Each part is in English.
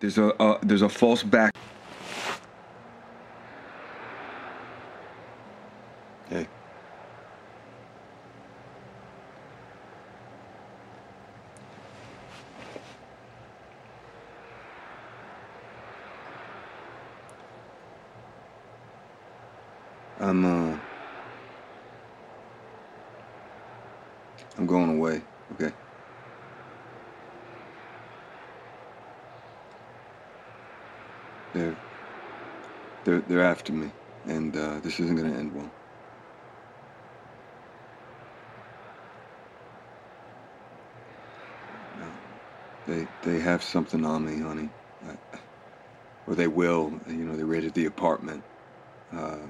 There's a there's a false back. Hey. I'm uh I'm going away, okay? They're they're they're after me, and uh, this isn't gonna end well. No. They they have something on me, honey, I, or they will. You know, they raided the apartment. Uh,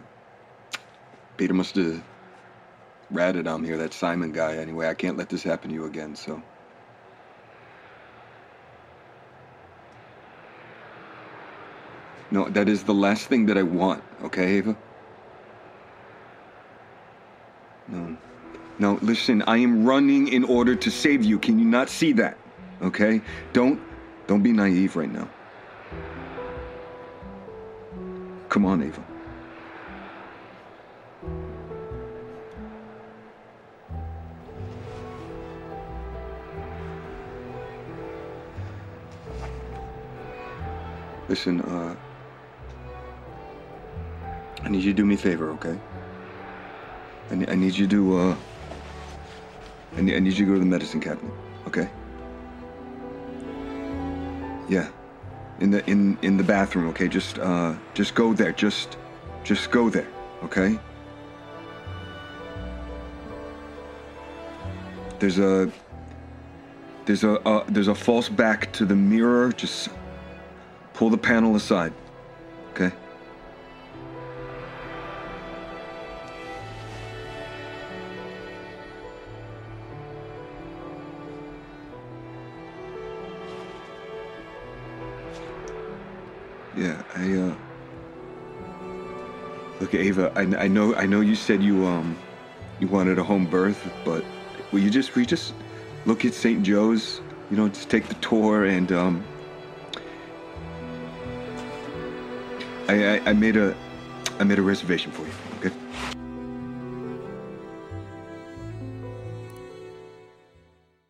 Peter must have ratted on me, or that Simon guy. Anyway, I can't let this happen to you again. So. No, that is the last thing that I want, okay, Ava? No. No, listen, I am running in order to save you. Can you not see that? Okay? Don't don't be naive right now. Come on, Ava. Listen, uh I need you to do me a favor, okay? I, ne- I need you to, uh, I need, I need you to go to the medicine cabinet, okay? Yeah, in the in in the bathroom, okay? Just uh, just go there. Just, just go there, okay? There's a there's a uh, there's a false back to the mirror. Just pull the panel aside, okay? Yeah, I uh Look, Ava, I, I know I know you said you um you wanted a home birth, but will you just we just look at St. Joe's, you know, just take the tour and um I, I, I made a I made a reservation for you, okay?